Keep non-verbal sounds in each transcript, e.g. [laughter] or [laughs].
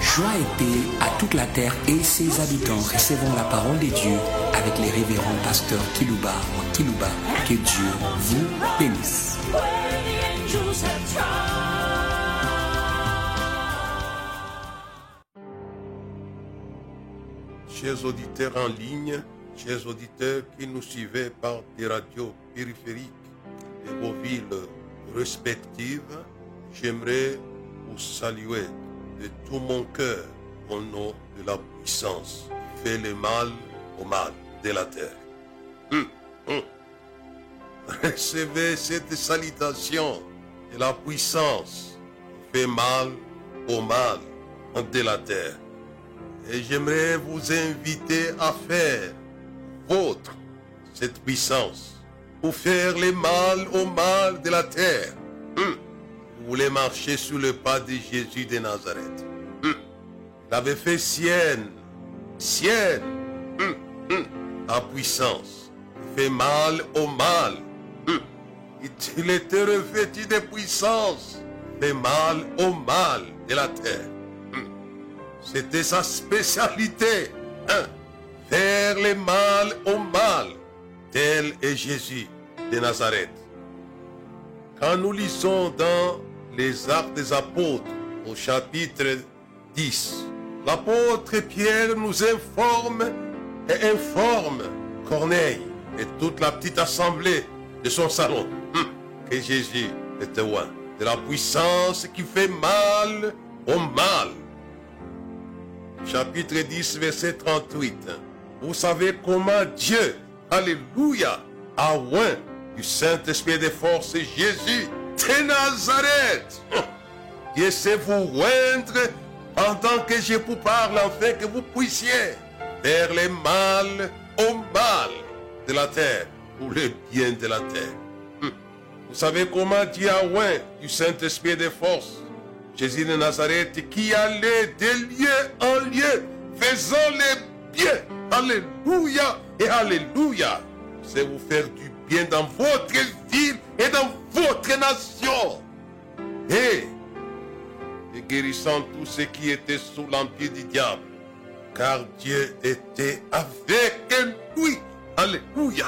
Joie et paix à toute la terre et ses habitants. Recevons la parole de Dieu avec les révérends pasteurs Kilouba ou Kilouba. Que Dieu vous bénisse. Chers auditeurs en ligne, chers auditeurs qui nous suivez par des radios périphériques de vos villes respectives, j'aimerais vous saluer de tout mon cœur au nom de la puissance qui fait le mal au mal de la terre. Hum, hum. [laughs] Recevez cette salutation de la puissance qui fait mal au mal de la terre. Et j'aimerais vous inviter à faire votre cette puissance pour faire le mal au mal de la terre. Hum. Vous voulez marcher sous le pas de Jésus de Nazareth. Hum. Il avait fait sienne, sienne, hum, hum, la puissance. Fait mal au mal. Hum. Il était revêtu de puissance. Fait mal au mal de la terre. Hum. C'était sa spécialité. hein. Faire le mal au mal. Tel est Jésus de Nazareth. Quand nous lisons dans les Actes des Apôtres au chapitre 10, l'apôtre Pierre nous informe et informe Corneille et toute la petite assemblée de son salon hum, que Jésus était loin de la puissance qui fait mal au mal. Chapitre 10, verset 38. Vous savez comment Dieu, Alléluia, a oint du Saint-Esprit de force Jésus de Nazareth. [laughs] Sait vous oindre pendant que je vous parle afin que vous puissiez faire le mal au mal de la terre pour le bien de la terre. Hum. Vous savez comment Dieu a oint du Saint-Esprit de force Jésus de Nazareth qui allait de lieu en lieu faisant le bien. Alléluia et Alléluia. C'est vous faire du dans votre ville et dans votre nation. Et, et guérissant tous ceux qui étaient sous l'empire du diable. Car Dieu était avec lui. Alléluia.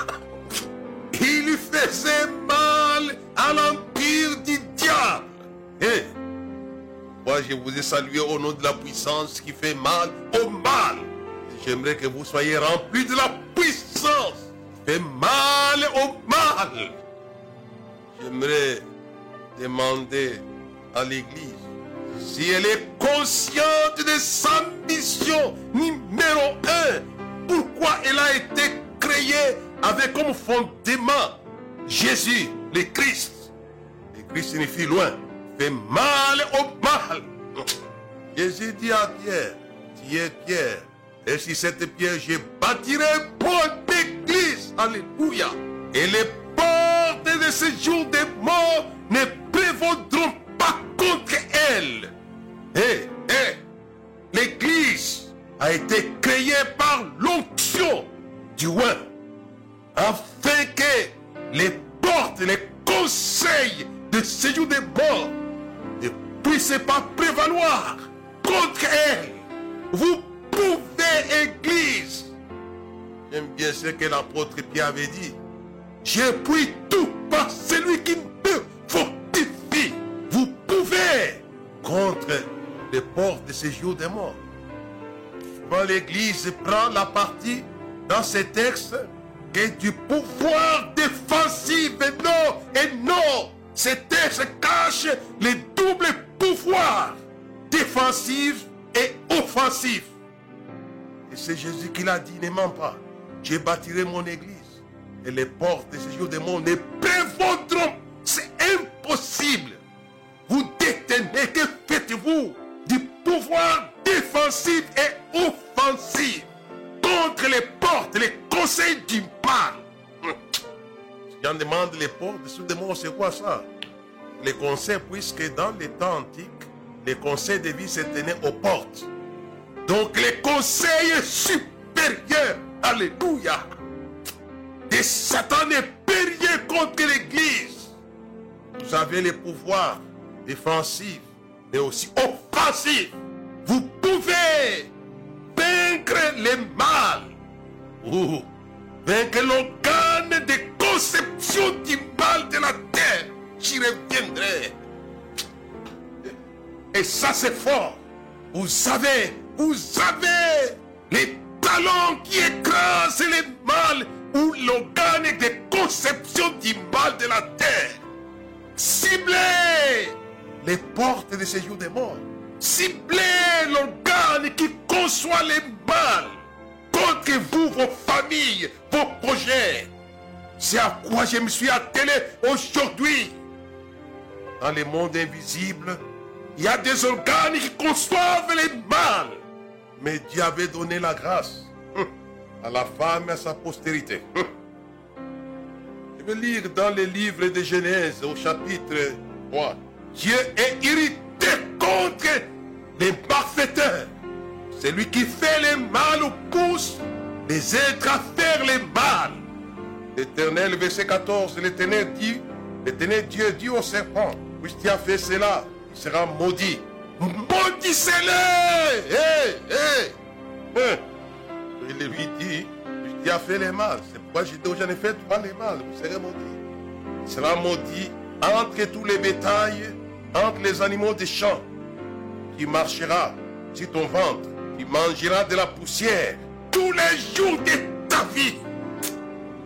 Il lui faisait mal à l'empire du diable. Et, moi, je vous ai salué au nom de la puissance qui fait mal au mal. J'aimerais que vous soyez remplis de la puissance fait mal au mal. J'aimerais demander à l'Église si elle est consciente de sa mission numéro un. Pourquoi elle a été créée avec comme fondement? Jésus, le Christ. Le Christ signifie loin, fait mal au mal. Jésus dit à Pierre, tu es Pierre, et si cette pierre, je bâtirai bonne église. Alléluia. Et les portes de ce jour des morts ne prévaudront pas contre elle. Et, et, l'église a été créée par l'onction du roi, afin que les portes, les conseils de ce jour des morts ne puissent pas prévaloir contre elle. Vous pouvez, Église. J'aime bien ce que l'apôtre Pierre avait dit. Puis tout par celui qui me fortifie. Vous pouvez contre les portes de ce jour des morts. Quand l'Église prend la partie dans ces textes que du pouvoir défensif et non, et non, ces textes cachent les doubles pouvoirs défensif et offensif. Et c'est Jésus qui l'a dit, ne mens pas. Je bâtirai mon église. Et les portes de ce jour des mondes ne prévaudront. C'est impossible. Vous détenez, que faites-vous du pouvoir défensif et offensif contre les portes, les conseils du mal. J'en demande les portes de ce des mondes, c'est quoi ça? Les conseils, puisque dans les temps antiques, les conseils de vie se tenaient aux portes. Donc les conseils supérieurs, alléluia, de Satan est périllé contre l'église. Vous avez les pouvoirs défensifs, mais aussi offensifs. Vous pouvez vaincre les mal ou vaincre l'organe de conception du mal de la terre. J'y reviendrai. Et ça, c'est fort. Vous savez, vous avez les talons qui écrasent les mal ou l'organe de conception du mal de la terre. Ciblez les portes de séjour des morts. Ciblez l'organe qui conçoit les mal contre vous, vos familles, vos projets. C'est à quoi je me suis attelé aujourd'hui. Dans le monde invisible, il y a des organes qui conçoivent les mal. Mais Dieu avait donné la grâce hum, à la femme et à sa postérité. Hum. Je vais lire dans les livres de Genèse au chapitre 3. Dieu est irrité contre les malfaiteurs. Celui qui fait le mal ou pousse les êtres à faire le mal. L'éternel, verset 14, l'éternel dit, l'éternel Dieu dit au serpent, puisque tu as fait cela, il sera maudit. Maudissez-le Hé, hé Il lui dit, tu as fait le mal, c'est pourquoi j'ai dit, j'en ai fait toi les mal, vous serez maudit. Il sera maudit entre tous les bétails, entre les animaux des champs. Tu marcheras sur ton ventre, tu mangeras de la poussière tous les jours de ta vie.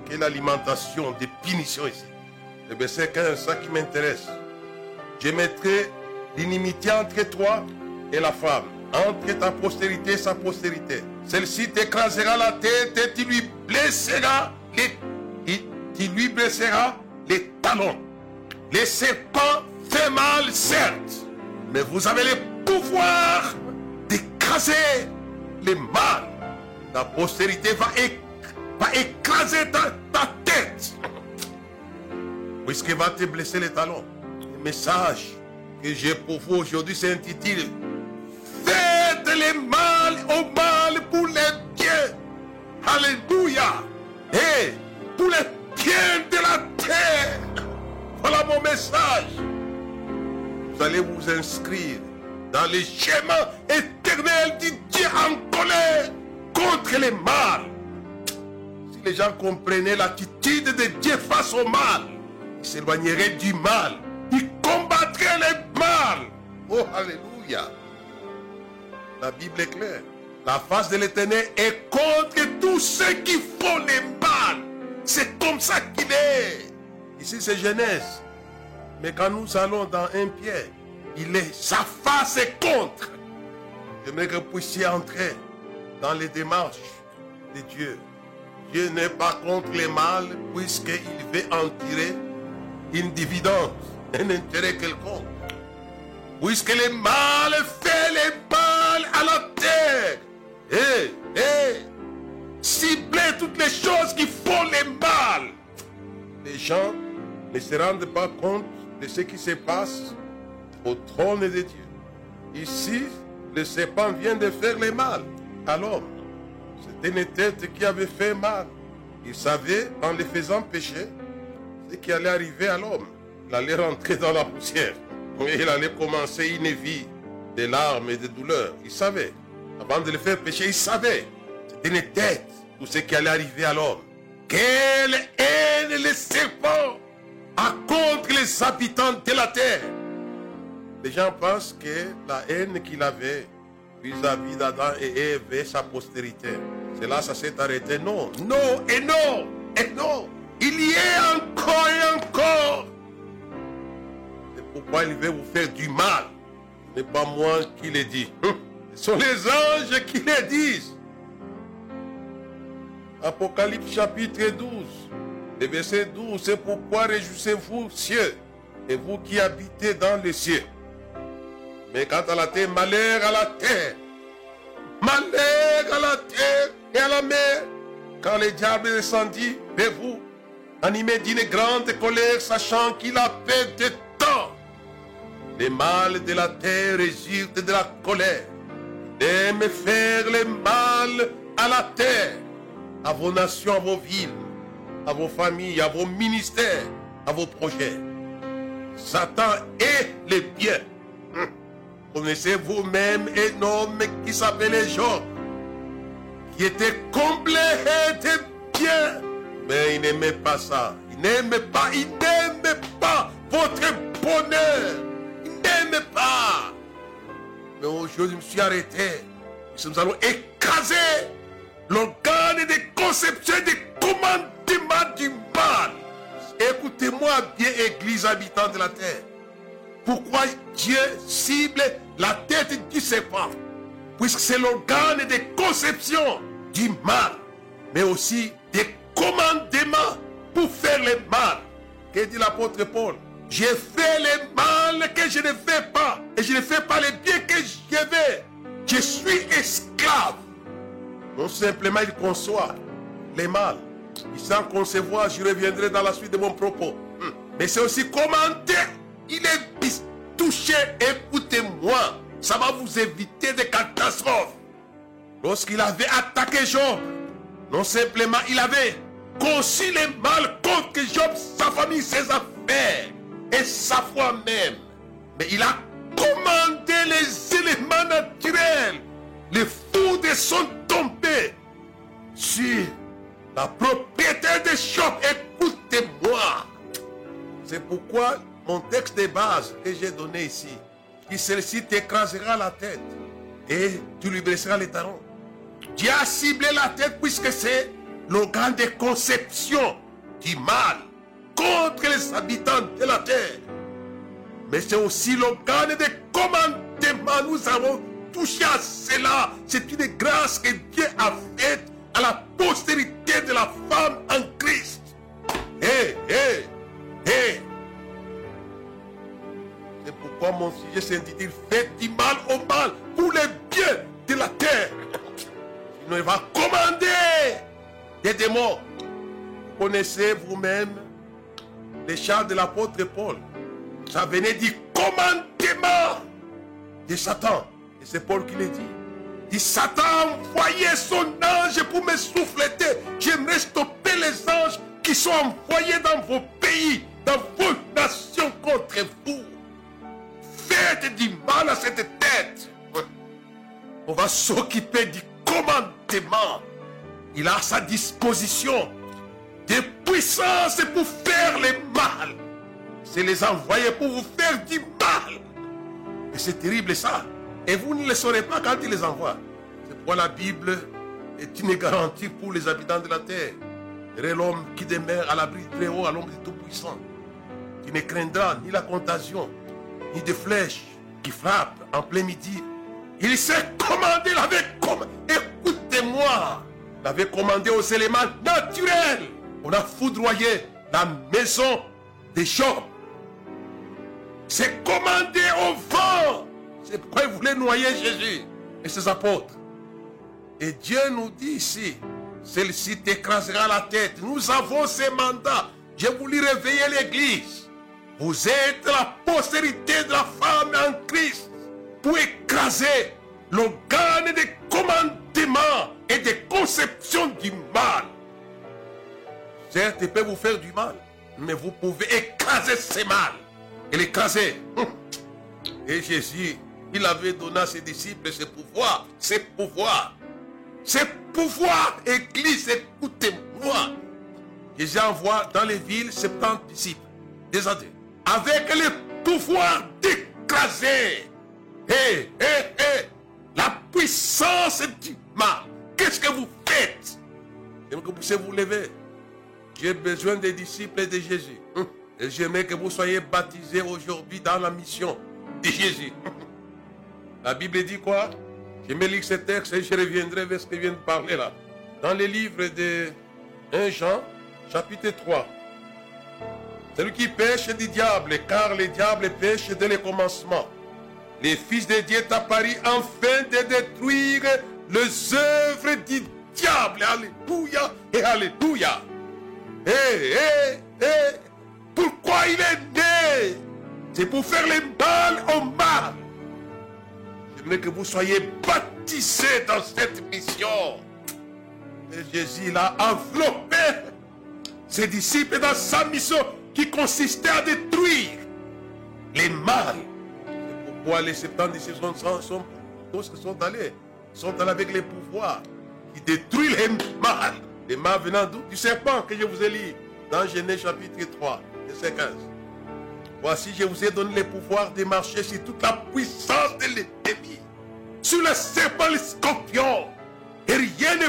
Quelle alimentation de punition ici. Eh bien, c'est ça qui m'intéresse. Je mettrai l'inimitié entre toi et la femme, entre ta postérité et sa postérité. Celle-ci t'écrasera la tête et tu lui blesseras les, tu lui blesseras les talons. Les serpents fait mal, certes, mais vous avez le pouvoir d'écraser les mal. Ta postérité va, va écraser ta, ta tête. Puisqu'elle va te blesser les talons. Le message que j'ai pour vous aujourd'hui s'intitule Faites les mal au mal pour les biens. Alléluia. Et pour les biens de la terre. Voilà mon message. Vous allez vous inscrire dans les schémas éternels du Dieu en colère contre les mal. Si les gens comprenaient l'attitude de Dieu face au mal, ils s'éloigneraient du mal. Ils combattraient le mal. Oh, alléluia. La Bible est claire. La face de l'éternel est contre tous ceux qui font les mal. C'est comme ça qu'il est. Ici, c'est Genèse. Mais quand nous allons dans un pied, il est, sa face est contre. J'aimerais que vous puissiez entrer dans les démarches de Dieu. Dieu n'est pas contre les mal puisqu'il veut en tirer une dividende, un intérêt quelconque. Puisque le mal fait le mal à la terre. Et, et, cibler toutes les choses qui font le mal. Les gens ne se rendent pas compte de ce qui se passe au trône de Dieu. Ici, le serpent vient de faire le mal à l'homme. C'était une tête qui avait fait mal. Il savait, en le faisant pécher, ce qui allait arriver à l'homme. Il allait rentrer dans la poussière. Et il allait commencer une vie de larmes et de douleurs. Il savait. Avant de le faire pécher, il savait. C'était une tête pour ce qui allait arriver à l'homme. Quelle haine le serpent à contre les habitants de la terre. Les gens pensent que la haine qu'il avait vis-à-vis d'Adam et Ève et sa postérité, c'est là ça s'est arrêté. Non, non et non et non. Il y est encore et encore. Pourquoi il veut vous faire du mal. Ce n'est pas moi qui le dis. Ce sont les anges qui le disent. Apocalypse chapitre 12. Le verset 12, c'est pourquoi réjouissez-vous, cieux, et vous qui habitez dans les cieux. Mais quant à la terre, malheur à la terre. Malheur à la terre et à la mer. Quand le diable descendit vers vous, animé d'une grande colère, sachant qu'il a fait de. Les mal de la terre résultent de la colère. Il aime faire le mal à la terre, à vos nations, à vos villes à vos familles, à vos ministères, à vos projets. Satan et le bien. Hum. Connaissez vous-même un homme qui s'appelait Job, qui était comblé de bien, mais il n'aimait pas ça. Il n'aimait pas, il n'aimait pas votre bonheur. Pas. Mais aujourd'hui, je me suis arrêté. Nous allons écraser l'organe de conception et de commandement du mal. Écoutez-moi bien, Église habitant de la terre. Pourquoi Dieu cible la tête du serpent? Puisque c'est l'organe de conception du mal, mais aussi des commandements pour faire le mal. Que dit l'apôtre Paul? J'ai fait le mal que je ne fais pas, et je ne fais pas le bien que je veux. Je suis esclave. Non simplement il conçoit les mal. Il sans concevoir, je reviendrai dans la suite de mon propos. Hmm. Mais c'est aussi commenter. Il est touché. Écoutez-moi. Ça va vous éviter des catastrophes. Lorsqu'il avait attaqué Job, non simplement il avait conçu les mal contre Job, sa famille, ses affaires et sa foi même. Mais il a commandé les éléments naturels. Les foudres sont tombés sur la propriété de Job. Écoutez-moi. C'est pourquoi mon texte de base que j'ai donné ici, qui celle-ci t'écrasera la tête et tu lui blesseras les talons. Dieu a ciblé la tête puisque c'est l'organe de conception du mal contre les habitants de la terre. Mais c'est aussi l'organe de commandement. Nous avons touché à cela. C'est une grâce que Dieu a faite à la postérité de la femme en Christ. Hé, hé, hé. C'est pourquoi mon sujet s'intitule Faites du mal au mal pour le bien de la terre. Sinon, il va commander des démons. Connaissez vous-même les chants de l'apôtre Paul. Ça venait du commandement de Satan. Et c'est Paul qui le dit. Il Satan a son ange pour me souffleter. J'aimerais stopper les anges qui sont envoyés dans vos pays, dans vos nations contre vous. Faites du mal à cette tête. On va s'occuper du commandement. Il a à sa disposition des puissances pour faire le mal. C'est les envoyer pour vous faire du mal. Et c'est terrible ça. Et vous ne le saurez pas quand il les envoie. C'est pourquoi la Bible est une garantie pour les habitants de la terre. l'homme qui demeure à l'abri très haut, à l'ombre du Tout-Puissant, qui ne craindra ni la contagion, ni des flèches qui frappent en plein midi. Il s'est commandé, il avait commandé. Écoutez-moi, il avait commandé aux éléments naturels. On a foudroyé la maison des Job. C'est commandé au vent. C'est pourquoi il voulait noyer Jésus et ses apôtres. Et Dieu nous dit ici, celle-ci t'écrasera la tête. Nous avons ces mandats. J'ai voulu réveiller l'Église. Vous êtes la postérité de la femme en Christ pour écraser l'organe de commandement et de conception du mal. Certes, il peut vous faire du mal, mais vous pouvez écraser ce mal. Et l'écraser. Et Jésus, il avait donné à ses disciples ce pouvoir. Ce pouvoir. Ce pouvoir, Église, écoutez-moi. Jésus envoie dans les villes 70 disciples, des avec le pouvoir d'écraser. Hé, hé, hé, la puissance du mal. Qu'est-ce que vous faites? J'aimerais que vous puissiez vous lever. J'ai besoin des disciples de Jésus. Hum. Et j'aimerais que vous soyez baptisés aujourd'hui dans la mission de Jésus. La Bible dit quoi? Je me lis ce texte et je reviendrai vers ce que je viens de parler là. Dans le livre de 1 Jean, chapitre 3. Celui qui pêche du diable, car le diable pêche dès le commencement. Les fils de Dieu apparu afin de détruire les œuvres du diable. Alléluia et Alléluia. Hé, hé, hé. Pourquoi il est né? C'est pour faire le mal au mal. J'aimerais que vous soyez baptisés dans cette mission. Et Jésus l'a enveloppé ses disciples dans sa mission qui consistait à détruire les mâles. C'est pourquoi les 70 sont, sont, sont, sont allés, sont allés avec les pouvoirs qui détruisent les mâles. Les mâles venant du serpent que je vous ai lu dans Genèse chapitre 3, verset 15. Voici, je vous ai donné le pouvoir de marcher sur toute la puissance de l'ennemi, sur le serpent, les scorpions, et rien ne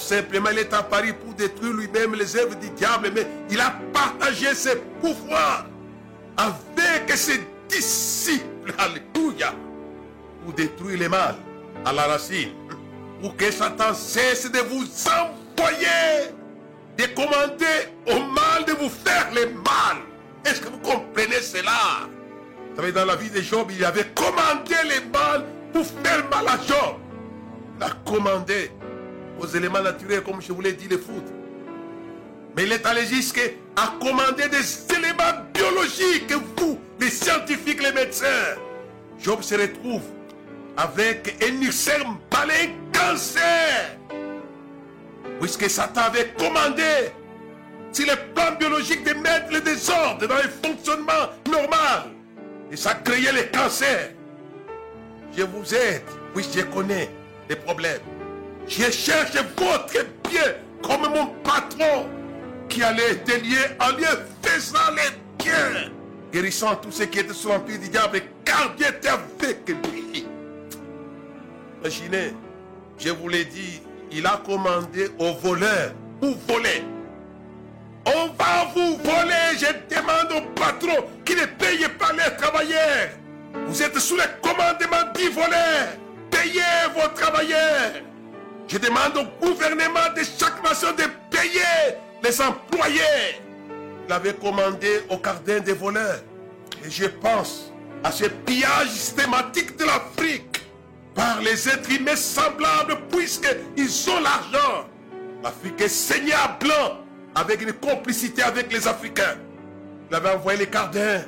Simplement il est apparu pour détruire lui-même les œuvres du diable, mais il a partagé ses pouvoirs avec ses disciples. Alléluia. Pour détruire les mal à la racine. Pour que Satan cesse de vous envoyer, de commander au mal de vous faire le mal. Est-ce que vous comprenez cela? Vous savez, dans la vie de Job, il avait commandé les mal pour faire mal à Job. Il a commandé aux éléments naturels, comme je vous l'ai dit, les foot. Mais il est allé jusqu'à commander des éléments biologiques, vous, les scientifiques, les médecins. Job se retrouve avec un ulcère malin cancer. Puisque Satan avait commandé sur le plan biologique de mettre le désordre dans le fonctionnement normal? Et ça créait le cancer. Je vous aide, puisque je connais les problèmes. Je cherche votre bien comme mon patron qui allait lié en lieu faisant les biens, guérissant tous ceux qui étaient sous l'empire du diable, car était avec lui. Imaginez, je vous l'ai dit, il a commandé aux voleurs pour voler. On va vous voler, je demande au patron qui ne paye pas les travailleurs. Vous êtes sous le commandement du voleur. Payez vos travailleurs. Je demande au gouvernement de chaque nation de payer les employés. Il avait commandé au gardien des voleurs. Et je pense à ce pillage systématique de l'Afrique par les êtres humains semblables puisqu'ils ont l'argent. L'Afrique est saignée à blanc avec une complicité avec les Africains. Il avait envoyé les gardiens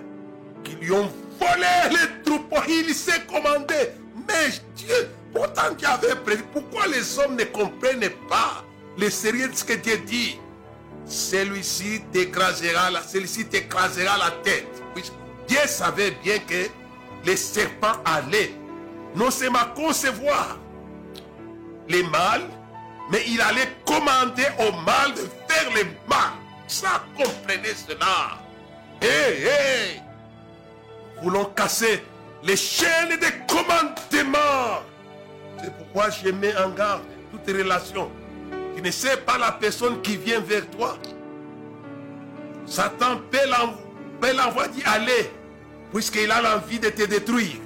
qui lui ont volé les troupeaux. Il s'est commandé. Mais Dieu, pourtant Dieu avait prévu. Pourquoi les hommes ne comprennent pas le sérieux de ce que Dieu dit? Celui-ci t'écrasera la, celui-ci la tête. Dieu savait bien que les serpents allaient non seulement concevoir les mâles, mais il allait commander au mal de faire le mal. Ça, comprenez cela. Hé, hé, voulons casser les chaînes de commandement. C'est pourquoi je mets en garde toute relation. Tu ne sais pas la personne qui vient vers toi. Satan peut l'envoyer d'y aller, puisqu'il a l'envie de te détruire.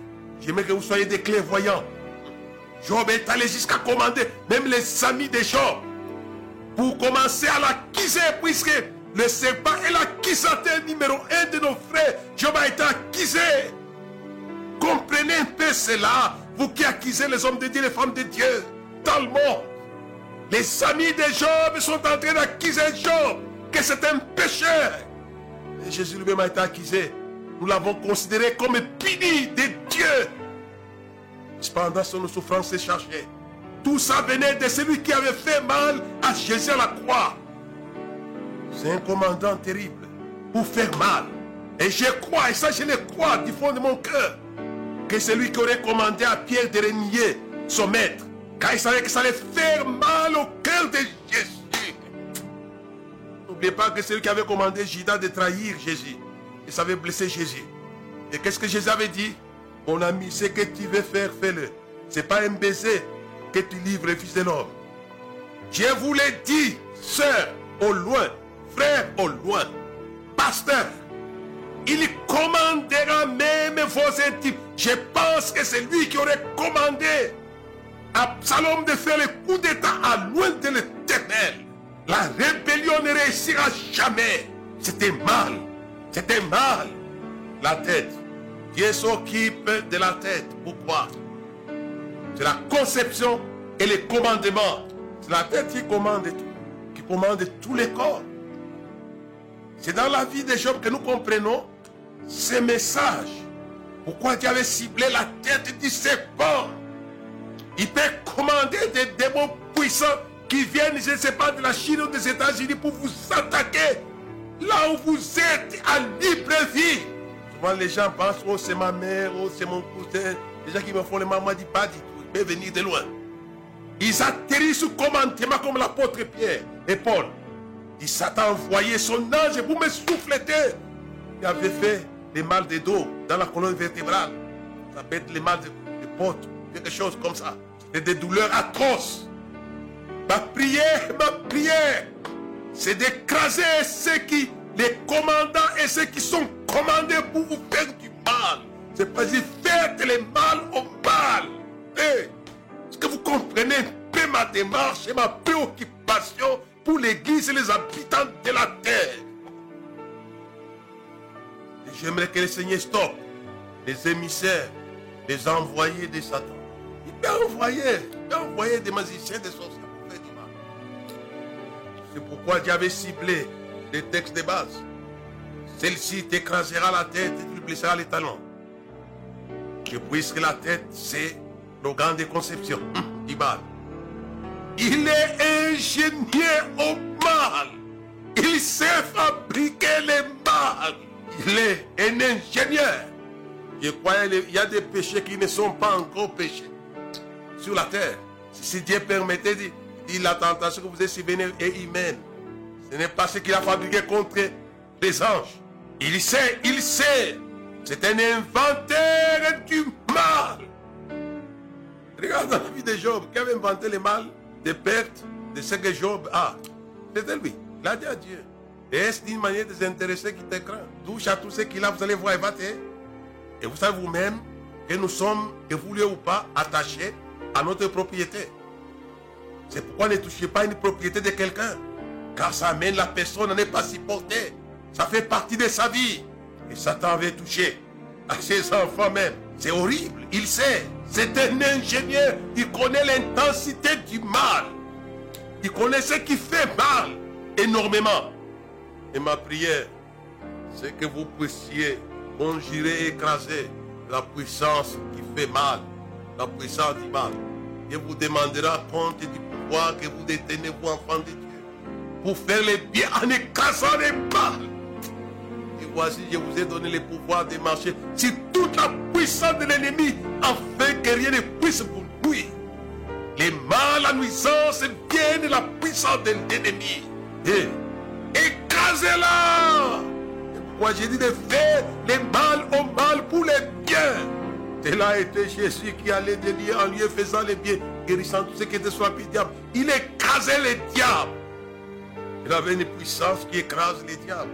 J'aimerais que vous soyez des clairvoyants. Job est allé jusqu'à commander même les amis de Job pour commencer à l'acquiser puisque le serpent est l'acquisateur numéro un de nos frères. Job a été acquisé. Comprenez un peu cela, vous qui acquisez les hommes de Dieu, les femmes de Dieu, dans le monde. Les amis de Job sont en train d'acquiser Job, que c'est un pécheur. Et Jésus lui-même a été acquisé. Nous l'avons considéré comme puni de Dieu. Cependant, son souffrance s'est chargée. Tout ça venait de celui qui avait fait mal à Jésus à la croix. C'est un commandant terrible pour faire mal. Et je crois, et ça je le crois du fond de mon cœur, que c'est lui qui aurait commandé à Pierre de renier son maître, car il savait que ça allait faire mal au cœur de Jésus. N'oubliez pas que c'est lui qui avait commandé Judas de trahir Jésus. Il savait blesser Jésus. Et qu'est-ce que Jésus avait dit? Mon ami, ce que tu veux faire, fais-le. Ce n'est pas un baiser que tu livres Fils de l'homme. Je vous l'ai dit, sœur, au loin, frère, au loin, pasteur. Il commandera même vos intimes. Je pense que c'est lui qui aurait commandé à Absalom de faire le coup d'état à loin de l'éternel. La rébellion ne réussira jamais. C'était mal. C'était mal. La tête. Dieu s'occupe de la tête. Pourquoi C'est la conception et les commandements. C'est la tête qui commande tout. Qui commande tous les corps. C'est dans la vie de Job que nous comprenons ces messages. Pourquoi Dieu avait ciblé la tête du serpent? Il peut commander des démons puissants qui viennent, je ne sais pas, de la Chine ou des États-Unis pour vous attaquer. Là où vous êtes à libre vie. Souvent les gens pensent, oh c'est ma mère, oh c'est mon cousin. Les gens qui me font les mamans disent pas du tout. Ils peuvent venir de loin. Ils atterrissent sous commandement comme l'apôtre Pierre et Paul. Il Satan envoyé son ange pour me souffleter. Il avait fait des mal de dos dans la colonne vertébrale. Ça peut être les mal de, de potes, quelque chose comme ça. Et des douleurs atroces. Ma prière, ma prière, c'est d'écraser ceux qui, les commandants et ceux qui sont commandés pour vous faire du mal. C'est pas dire faites le mal au mal. Est-ce que vous comprenez un peu ma démarche et ma préoccupation pour l'Église et les habitants de la terre? J'aimerais que le Seigneur stoppe les émissaires, les envoyés de Satan. Il peut envoyer, il peut des magiciens, des sorciers pour faire du mal. C'est pourquoi Dieu avait ciblé les textes de base. Celle-ci t'écrasera la tête et tu blesseras les talons. Et puisque la tête, c'est l'organe de conception du mal. Il est ingénieur au mal. Il sait fabriquer les mal. Il est un ingénieur. Je crois qu'il y a des péchés qui ne sont pas encore péchés sur la terre. Si Dieu permettait, dit, la tentation que vous êtes venue est humaine. Ce n'est pas ce qu'il a fabriqué contre les anges. Il sait, il sait. C'est un inventeur du mal. Regarde dans la vie de Job, qui avait inventé le mal, des pertes, de ce que Job a? C'était lui. Il a dit à Dieu. Est-ce d'une manière désintéressée qui t'écran Touche à tout ce qu'il a, vous allez voir évater. Et vous savez vous-même que nous sommes, que vous ou pas, attachés à notre propriété. C'est pourquoi ne touchez pas une propriété de quelqu'un. Car ça amène la personne à ne pas s'y porter. Ça fait partie de sa vie. Et Satan avait touché à ses enfants même. C'est horrible. Il sait. C'est un ingénieur. Il connaît l'intensité du mal. Il connaît ce qui fait mal énormément. Et ma prière, c'est que vous puissiez conjurer et écraser la puissance qui fait mal, la puissance du mal. Et vous demandera compte du pouvoir que vous détenez, vous, enfants de Dieu, pour faire le bien en écrasant les mal. Et voici, je vous ai donné le pouvoir de marcher sur toute la puissance de l'ennemi, afin que rien ne puisse vous nuire. Les mal, la nuisance viennent de la puissance de l'ennemi. Et écrasez-la. Pourquoi j'ai dit de faire les mal au mal pour les biens? C'est là était Jésus qui allait dire en lui faisant les biens, guérissant tout ce qui était la diable. Il écrasait les diables. Il avait une puissance qui écrase les diables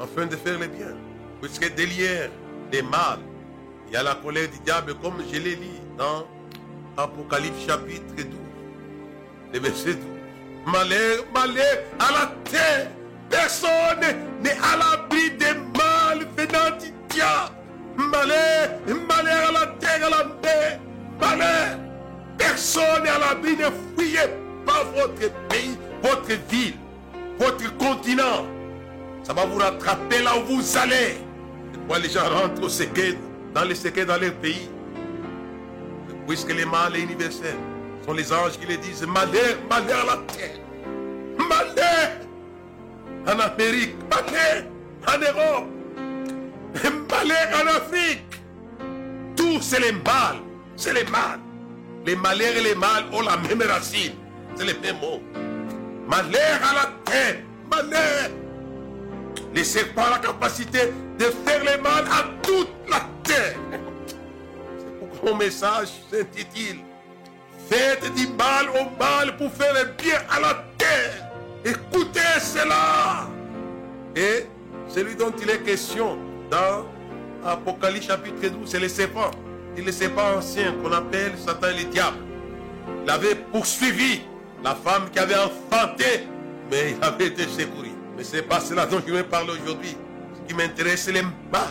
afin de faire les biens. Puisque derrière les mal, il y a la colère du diable, comme je l'ai lu dans Apocalypse chapitre 12, le verset 12. Malheur, malheur à la terre. Personne n'est à l'abri des mal venant du diable. Malheur, malheur à la terre, à la mer. Malheur. Personne n'est à l'abri. Ne fuyez pas votre pays, votre ville, votre continent. Ça va vous rattraper là où vous allez. Pourquoi les gens rentrent au séquet, dans les séquets dans leur pays Puisque le mal est sont les anges qui le disent malheur, malheur à la terre. Malheur en Amérique, en Europe, malheur en Afrique. Tout c'est le mal. C'est le mal. Les malheurs et les mal ont la même racine. C'est les mêmes mots. Malheur à la terre. Malheur. Les serpents ont la capacité de faire le mal à toute la terre. C'est pourquoi mon message s'intitule Faites du mal au mal pour faire le bien à la terre. Écoutez cela. Et celui dont il est question dans Apocalypse chapitre 12, c'est le serpent. C'est le serpent ancien qu'on appelle Satan et le diable. Il avait poursuivi la femme qui avait enfanté, mais il avait été secouru. Mais ce n'est pas cela dont je vais parler aujourd'hui. Ce qui m'intéresse, c'est les mal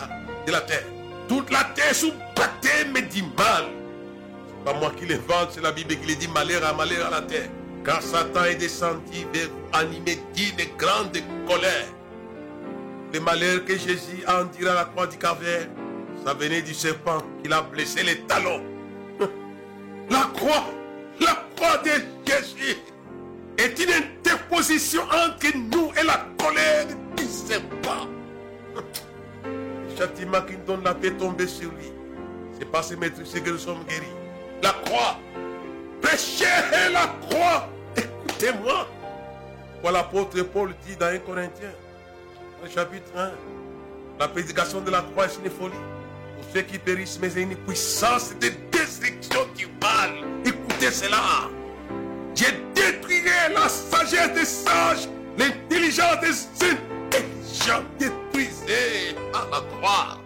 de la terre. Toute la terre sous baptême dit mal. Ce n'est pas moi qui l'invente, c'est la Bible qui le dit malheur à malheur à la terre. Car Satan est descendu animé d'une grande colère. le malheur que Jésus a enduré à la croix du Calvaire, ça venait du serpent qui a blessé les talons. [laughs] La croix, la croix de Jésus est une interposition entre nous et la colère du serpent. Le [laughs] châtiment qui nous donne la paix tombée sur lui. C'est mettre c'est que nous sommes guéris. La croix. Prêchez la croix. Écoutez-moi. Voilà l'apôtre Paul dit dans 1 Corinthiens, chapitre 1. La prédication de la croix est une folie. Pour ceux qui périssent, mais c'est une puissance de destruction du mal. Écoutez cela. J'ai détruit la sagesse des sages, l'intelligence des intelligents détruisés à la croix.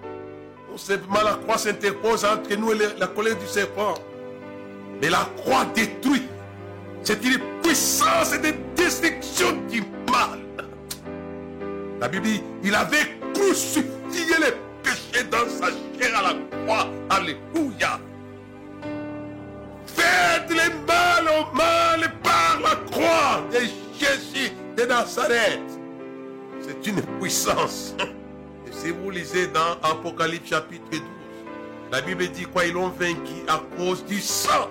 Non seulement la croix s'interpose entre nous et la colère du serpent, mais la croix détruit. C'est une puissance de destruction du mal. La Bible dit, il avait crucifié les péchés dans sa chair à la croix. Alléluia. Faites le mal au mal par la croix de Jésus de Nazareth. C'est une puissance. Et si vous lisez dans Apocalypse chapitre 12, la Bible dit quoi? Ils l'ont vaincu à cause du sang.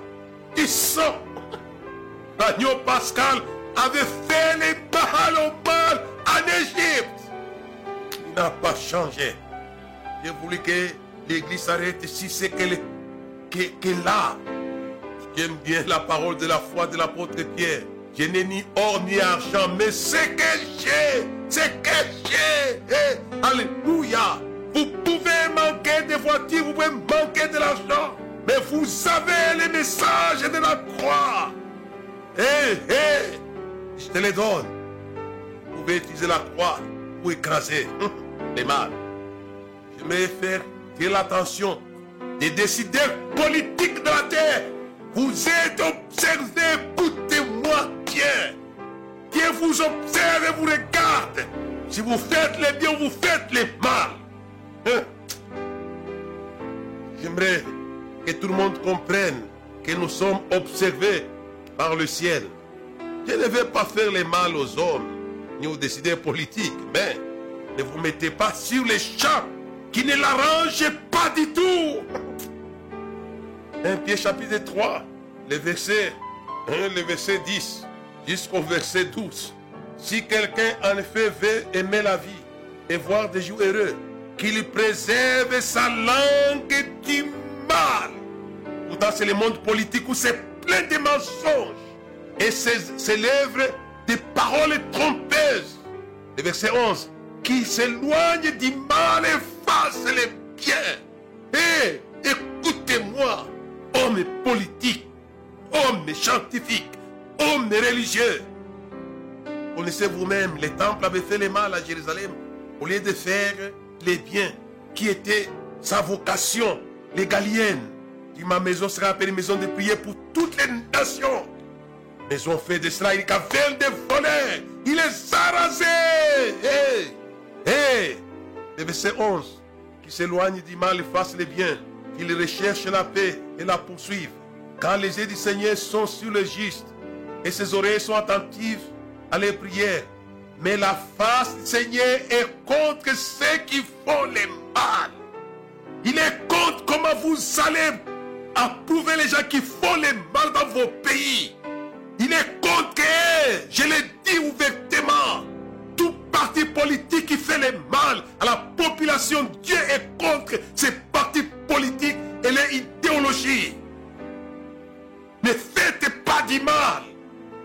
L'agneau pascal avait fait les mal au mal en Égypte. Il n'a pas changé. J'ai voulu que l'église s'arrête si c'est qu'elle est là. J'aime bien la parole de la foi de l'apôtre Pierre. Je n'ai ni or ni argent, mais ce que j'ai, c'est que j'ai. Eh, alléluia. Vous pouvez manquer de voitures, vous pouvez manquer de l'argent, mais vous avez les messages de la croix. Hé, hé, je te les donne. Vous pouvez utiliser la croix pour écraser [laughs] les mal. Je vais faire de l'attention des décideurs politiques de la terre. Vous êtes observés, écoutez-moi bien. Dieu vous observe et vous regarde. Si vous faites les bien, vous faites les mal. Hein? J'aimerais que tout le monde comprenne que nous sommes observés par le ciel. Je ne vais pas faire les mal aux hommes, ni aux décideurs politiques, mais ne vous mettez pas sur les champs qui ne l'arrangent pas du tout. 1 Pierre chapitre 3, le verset, le verset 10 jusqu'au verset 12. Si quelqu'un en effet veut aimer la vie et voir des jours heureux, qu'il préserve sa langue du mal. Pourtant, c'est le monde politique où c'est plein de mensonges et lèvres des paroles trompeuses. Le verset 11. Qui s'éloigne du mal et fasse le bien. Et écoutez-moi, hommes politiques, hommes scientifiques, hommes religieux. Connaissez vous-même, les temples avaient fait le mal à Jérusalem au lieu de faire les biens qui étaient sa vocation légalienne. Dit ma maison sera appelée maison de prière pour toutes les nations. Mais on fait de cela une caverne de voleurs. Il les a rasés. Hey, hey. Le verset 11. Qui s'éloigne du mal et fasse le bien. Qu'il recherche la paix et la poursuive. Quand les yeux du Seigneur sont sur le juste et ses oreilles sont attentives à les prières. Mais la face du Seigneur est contre ceux qui font le mal. Il est contre comment vous allez approuver les gens qui font le mal dans vos pays. Il est contre. Je le dis ouvertement. Tout parti politique qui fait le mal à la population, Dieu est contre ces partis politiques et leur idéologie. Ne faites pas du mal.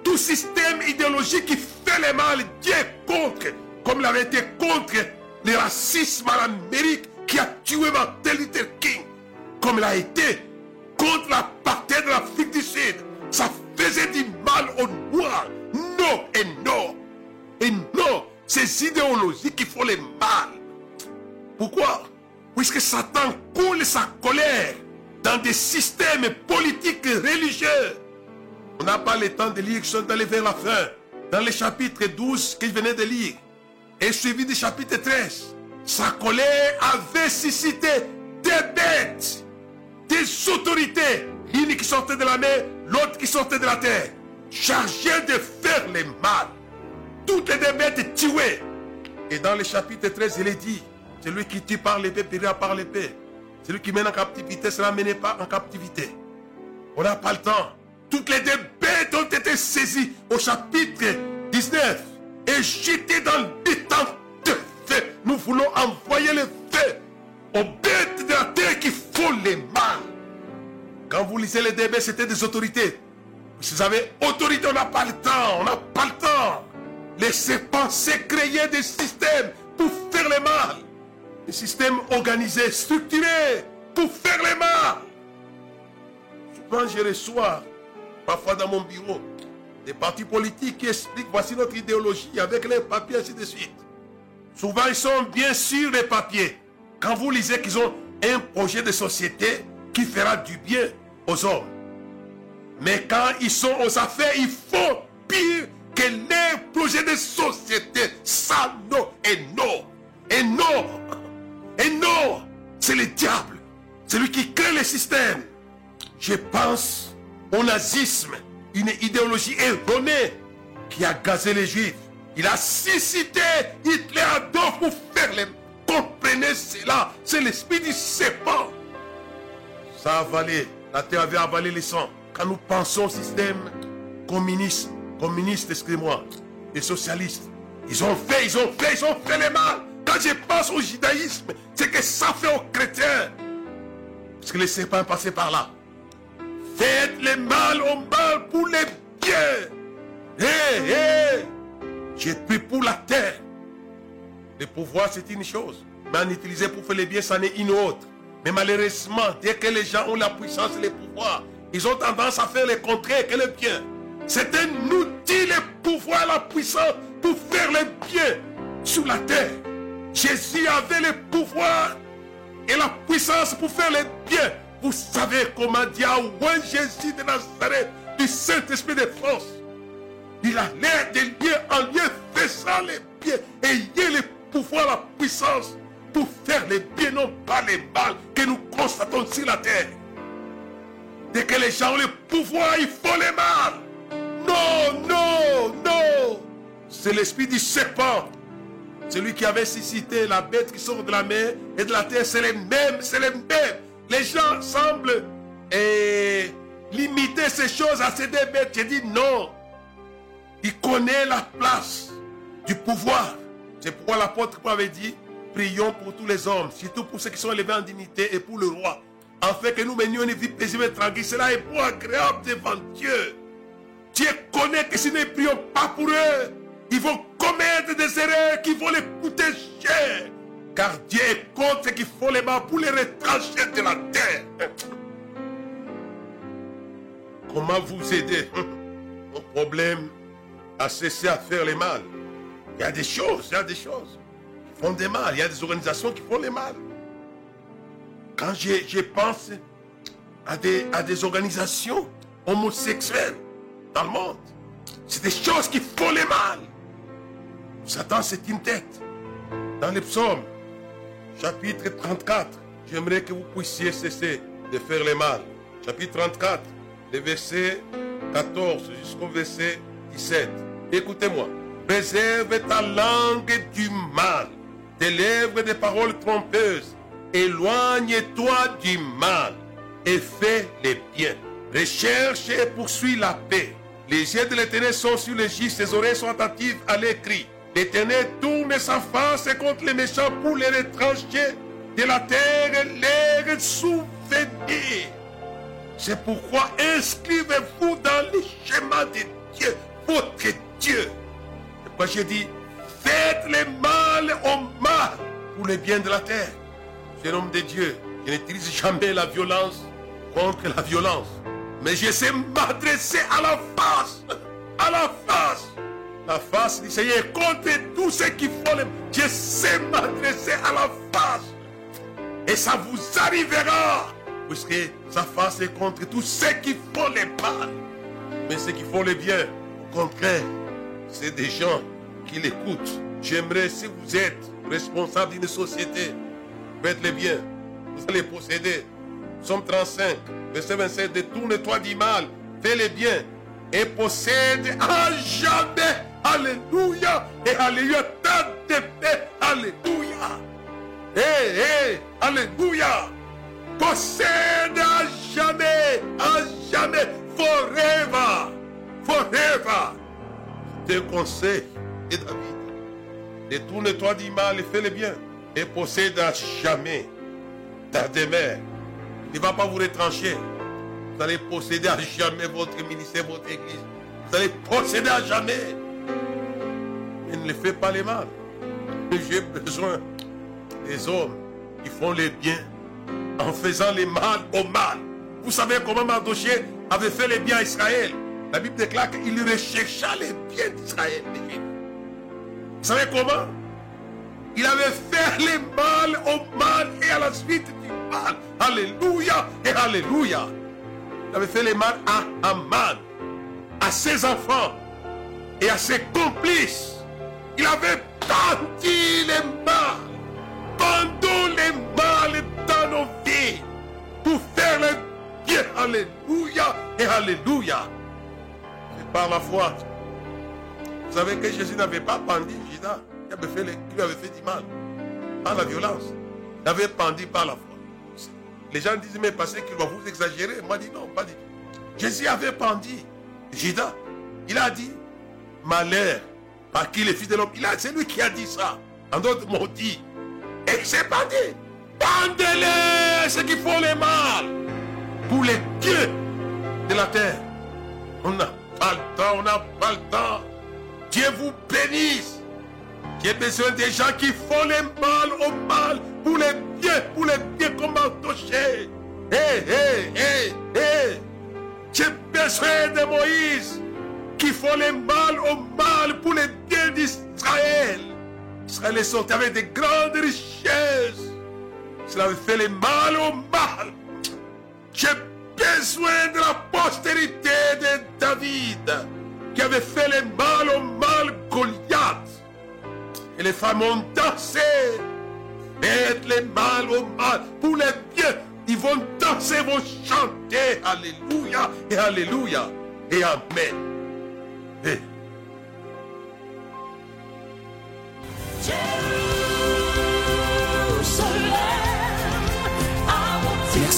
Tout système idéologique qui fait le mal, Dieu est contre. Comme il avait été contre le racisme en Amérique qui a tué Martin Luther King. Comme il a été contre l'apartheid de l'Afrique du Sud. Ça faisait du mal aux Noirs. Non et non. Et non, ces idéologies qui font le mal. Pourquoi? Puisque Satan coule sa colère dans des systèmes politiques et religieux. On n'a pas le temps de lire, je suis allé vers la fin. Dans le chapitre 12 que je venais de lire, et suivi du chapitre 13, sa colère avait suscité des bêtes, des autorités, l'une qui sortait de la mer, l'autre qui sortait de la terre, chargées de faire le mal. Toutes les bêtes tuées. Et dans le chapitre 13, il est dit, celui qui tue par l'épée périra par l'épée. Celui qui mène en captivité sera mené pas en captivité. On n'a pas le temps. Toutes les deux bêtes ont été saisies au chapitre 19 et jetées dans le de Nous voulons envoyer le feu aux bêtes de la terre qui font les mal. Quand vous lisez les débats, c'était des autorités. Vous avez autorité, on n'a pas le temps. On n'a pas le temps. Laissez penser créer des systèmes pour faire le mal. Des systèmes organisés, structurés pour faire le mal. Souvent, je reçois, parfois dans mon bureau, des partis politiques qui expliquent voici notre idéologie avec les papiers, ainsi de suite. Souvent, ils sont bien sûrs des papiers. Quand vous lisez qu'ils ont un projet de société qui fera du bien aux hommes. Mais quand ils sont aux affaires, ils font pire que les projets de société. Ça, non, et non, et non, et non, c'est le diable. C'est lui qui crée le système. Je pense au nazisme, une idéologie erronée qui a gazé les juifs. Il a suscité Hitler Adolf pour faire les... Comprenez cela, c'est l'esprit du serpent. Ça a avalé, la terre avait avalé les sangs. Quand nous pensons au système communiste, communiste, excusez-moi, et socialiste, ils ont fait, ils ont fait, ils ont fait les mal. Quand je pense au judaïsme, c'est que ça fait aux chrétiens. Parce que les serpents passaient par là. Faites le mal au mal pour les biens. Hé, hé, j'ai pris pour la terre. Le pouvoir, c'est une chose. Mais en utiliser pour faire le bien, c'en est une autre. Mais malheureusement, dès que les gens ont la puissance et le pouvoir, ils ont tendance à faire le contraire que le bien. C'est un outil, le pouvoir, la puissance pour faire le bien sur la terre. Jésus avait le pouvoir et la puissance pour faire le bien. Vous savez comment Yahweh Jésus de Nazareth, du Saint-Esprit de France, il a l'air de lieu en lieu faisant les biens. Ayez le pouvoir, la puissance pour faire les biens, non pas les mal que nous constatons sur la terre. Dès que les gens ont le pouvoir, ils font les mal. Non, non, non. C'est l'esprit du serpent. Celui qui avait suscité la bête qui sort de la mer et de la terre, c'est les mêmes, c'est les mêmes. Les gens semblent eh, limiter ces choses à ces deux bêtes. J'ai dit non. Il connaît la place du pouvoir. C'est pourquoi l'apôtre avait dit, prions pour tous les hommes, surtout pour ceux qui sont élevés en dignité et pour le roi, afin que nous menions une vie paisible et tranquille. Cela est pour agréable devant Dieu. Dieu connaît que si nous ne prions pas pour eux, ils vont commettre des erreurs qui vont les coûter cher. Car Dieu est contre ceux qui font les mal pour les retrancher de la terre. Comment vous aider? [laughs] Mon problème a cessé à faire les mal. Il y a des choses, il y a des choses qui font des mal. Il y a des organisations qui font les mal. Quand je, pense à des, à des organisations homosexuelles dans le monde, c'est des choses qui font les mal. Satan, c'est une tête. Dans les psaumes, chapitre 34, j'aimerais que vous puissiez cesser de faire le mal. Chapitre 34, le verset 14 jusqu'au verset 17. Écoutez-moi. Préserve ta langue du mal, des lèvres des paroles trompeuses. Éloigne-toi du mal et fais les biens. Recherche et poursuis la paix. Les yeux de l'éternel sont sur les justes, ses oreilles sont attentives à l'écrit. L'éternel tourne sa face contre les méchants pour les retrancher de la terre et les souvenir. C'est pourquoi inscrivez-vous dans le schéma de Dieu, votre Dieu. C'est pourquoi j'ai dit, faites le mal au mal pour le bien de la terre. Je suis de Dieu. Je n'utilise jamais la violence contre la violence. Mais je sais m'adresser à la face. À la face. La face du Seigneur contre tous ceux qui font le Je sais m'adresser à la face. Et ça vous arrivera. Puisque sa face est contre tous ceux qui font le mal. Mais ceux qui font le bien, au contraire, c'est des gens qui l'écoutent. J'aimerais, si vous êtes responsable d'une société, faites le bien. Vous allez posséder. Somme 35, verset 27, détourne-toi du mal, fais le bien et possède à jamais. Alléluia. Et Alléluia, ta de paix. Alléluia. Hé, hé, Alléluia. Possède à jamais, à jamais, forever, forever. Tes conseils et David. Détourne-toi du mal et fais le bien. Et possède à jamais ta demeure. Il ne va pas vous retrancher. Vous allez posséder à jamais votre ministère, votre église. Vous allez posséder à jamais. Et ne le fais pas les mal. J'ai besoin des hommes qui font les biens en faisant les mal au mal. Vous savez comment Mardoché avait fait les biens à Israël. La Bible déclare qu'il rechercha les biens d'Israël. Vous savez comment? Il avait fait les mal au mal et à la suite du mal. Alléluia et Alléluia. Il avait fait les mal à Aman, à ses enfants et à ses complices. Il avait bâti les mal, pendant les mal dans nos vies, pour faire le bien. Alléluia et Alléluia. Par la foi. Vous savez que Jésus n'avait pas pendu Judas, qui avait fait, lui avait fait du mal, par la violence. Il avait pendu par la foi. Les gens disent, mais parce qu'il va vous exagérer. Moi, dit non, pas du tout. Jésus avait pendu Judas. Il a dit, malheur, par qui les fils de l'homme. C'est lui qui a dit ça. En d'autres mots, dit. Et c'est pas dit. Pendez-les, ceux qui font les mal. Pour les dieux de la terre. On n'a pas le temps, on n'a pas le temps. Dieu vous bénisse. J'ai besoin des gens qui font les mal au mal pour les bien, pour les bien comme touché. Hé, hé, hé, hé. J'ai besoin de Moïse qui font les mal au mal pour les biens d'Israël. Israël est sorti avec de grandes richesses. Cela fait les mal au mal. J'ai besoin de la postérité de David qui avait fait les mal au mal Goliath. Et les femmes ont dansé. Faites les mal au mal pour les biens. Ils vont danser, vont chanter. Alléluia et Alléluia et Amen. Et